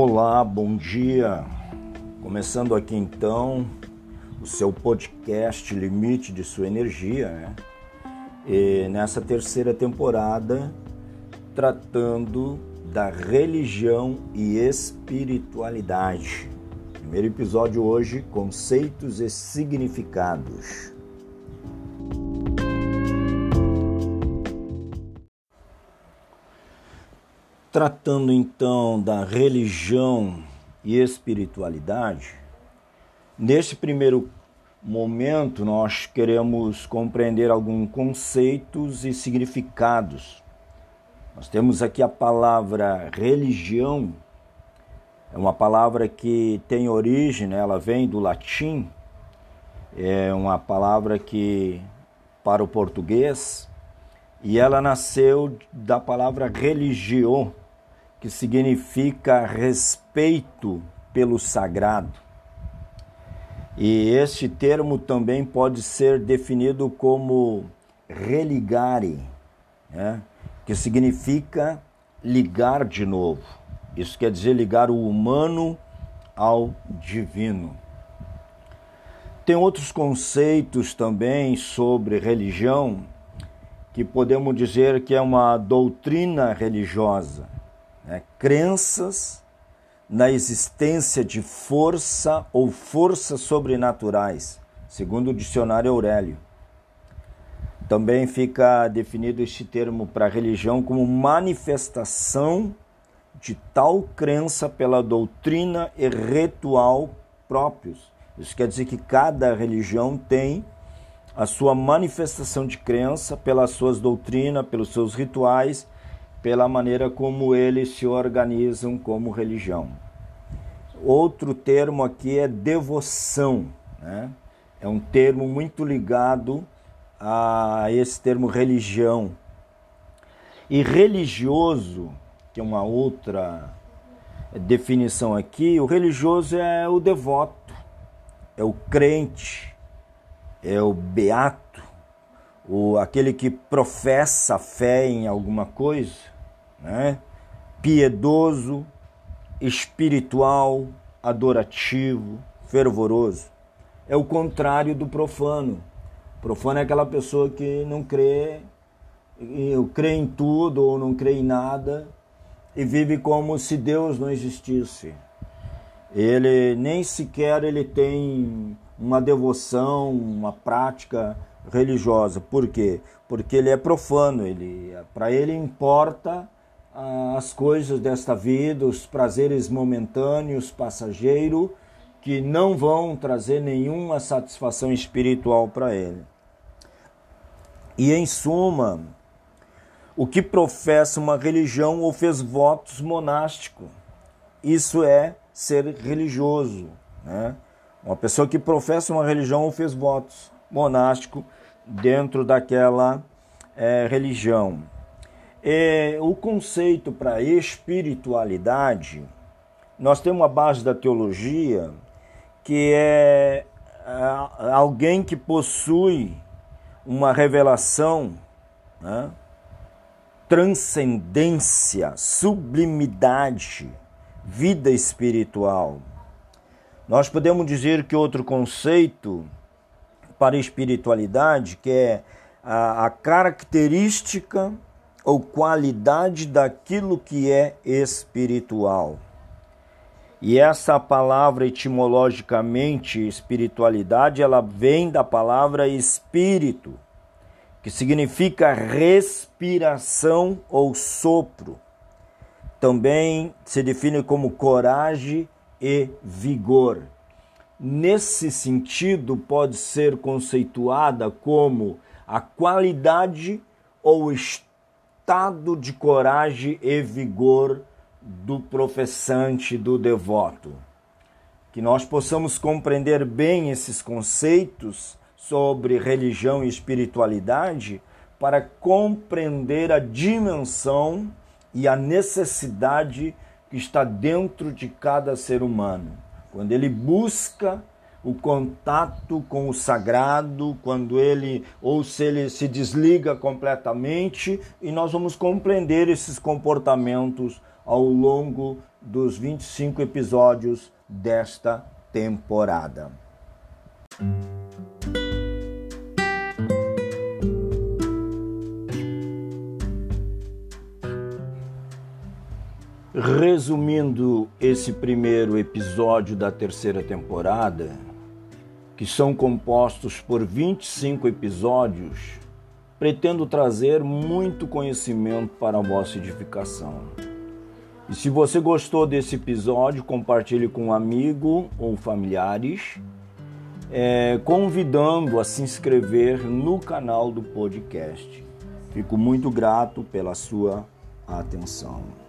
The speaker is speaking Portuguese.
Olá, bom dia. Começando aqui então o seu podcast Limite de Sua Energia, né? E nessa terceira temporada, tratando da religião e espiritualidade. Primeiro episódio hoje: conceitos e significados. Tratando então da religião e espiritualidade, neste primeiro momento nós queremos compreender alguns conceitos e significados. Nós temos aqui a palavra religião, é uma palavra que tem origem, né? ela vem do latim, é uma palavra que para o português e ela nasceu da palavra religião, que significa respeito pelo sagrado. E este termo também pode ser definido como religare, né? que significa ligar de novo. Isso quer dizer ligar o humano ao divino. Tem outros conceitos também sobre religião que podemos dizer que é uma doutrina religiosa né, crenças na existência de força ou forças sobrenaturais, segundo o dicionário Aurélio. Também fica definido este termo para religião como manifestação de tal crença pela doutrina e ritual próprios. Isso quer dizer que cada religião tem a sua manifestação de crença pelas suas doutrinas, pelos seus rituais pela maneira como eles se organizam como religião. Outro termo aqui é devoção, né? é um termo muito ligado a esse termo religião. E religioso, que é uma outra definição aqui, o religioso é o devoto, é o crente, é o beato, o, aquele que professa fé em alguma coisa, né? piedoso, espiritual, adorativo, fervoroso. É o contrário do profano. O profano é aquela pessoa que não crê, crê em tudo ou não crê em nada e vive como se Deus não existisse. Ele nem sequer ele tem uma devoção, uma prática religiosa. Por quê? Porque ele é profano, ele para ele importa ah, as coisas desta vida, os prazeres momentâneos, passageiro, que não vão trazer nenhuma satisfação espiritual para ele. E em suma, o que professa uma religião ou fez votos monásticos, isso é ser religioso, né? Uma pessoa que professa uma religião ou fez votos monástico dentro daquela é, religião. O conceito para espiritualidade, nós temos uma base da teologia que é, é alguém que possui uma revelação, né? transcendência, sublimidade, vida espiritual. Nós podemos dizer que outro conceito para espiritualidade, que é a, a característica ou qualidade daquilo que é espiritual. E essa palavra etimologicamente espiritualidade, ela vem da palavra espírito, que significa respiração ou sopro. Também se define como coragem e vigor nesse sentido, pode ser conceituada como a qualidade ou estado de coragem e vigor do professante, do devoto. Que nós possamos compreender bem esses conceitos sobre religião e espiritualidade para compreender a dimensão e a necessidade que está dentro de cada ser humano quando ele busca o contato com o sagrado, quando ele ou se ele se desliga completamente, e nós vamos compreender esses comportamentos ao longo dos 25 episódios desta temporada. Resumindo esse primeiro episódio da terceira temporada, que são compostos por 25 episódios, pretendo trazer muito conhecimento para a vossa edificação. E se você gostou desse episódio, compartilhe com um amigo ou familiares, é, convidando a se inscrever no canal do podcast. Fico muito grato pela sua atenção.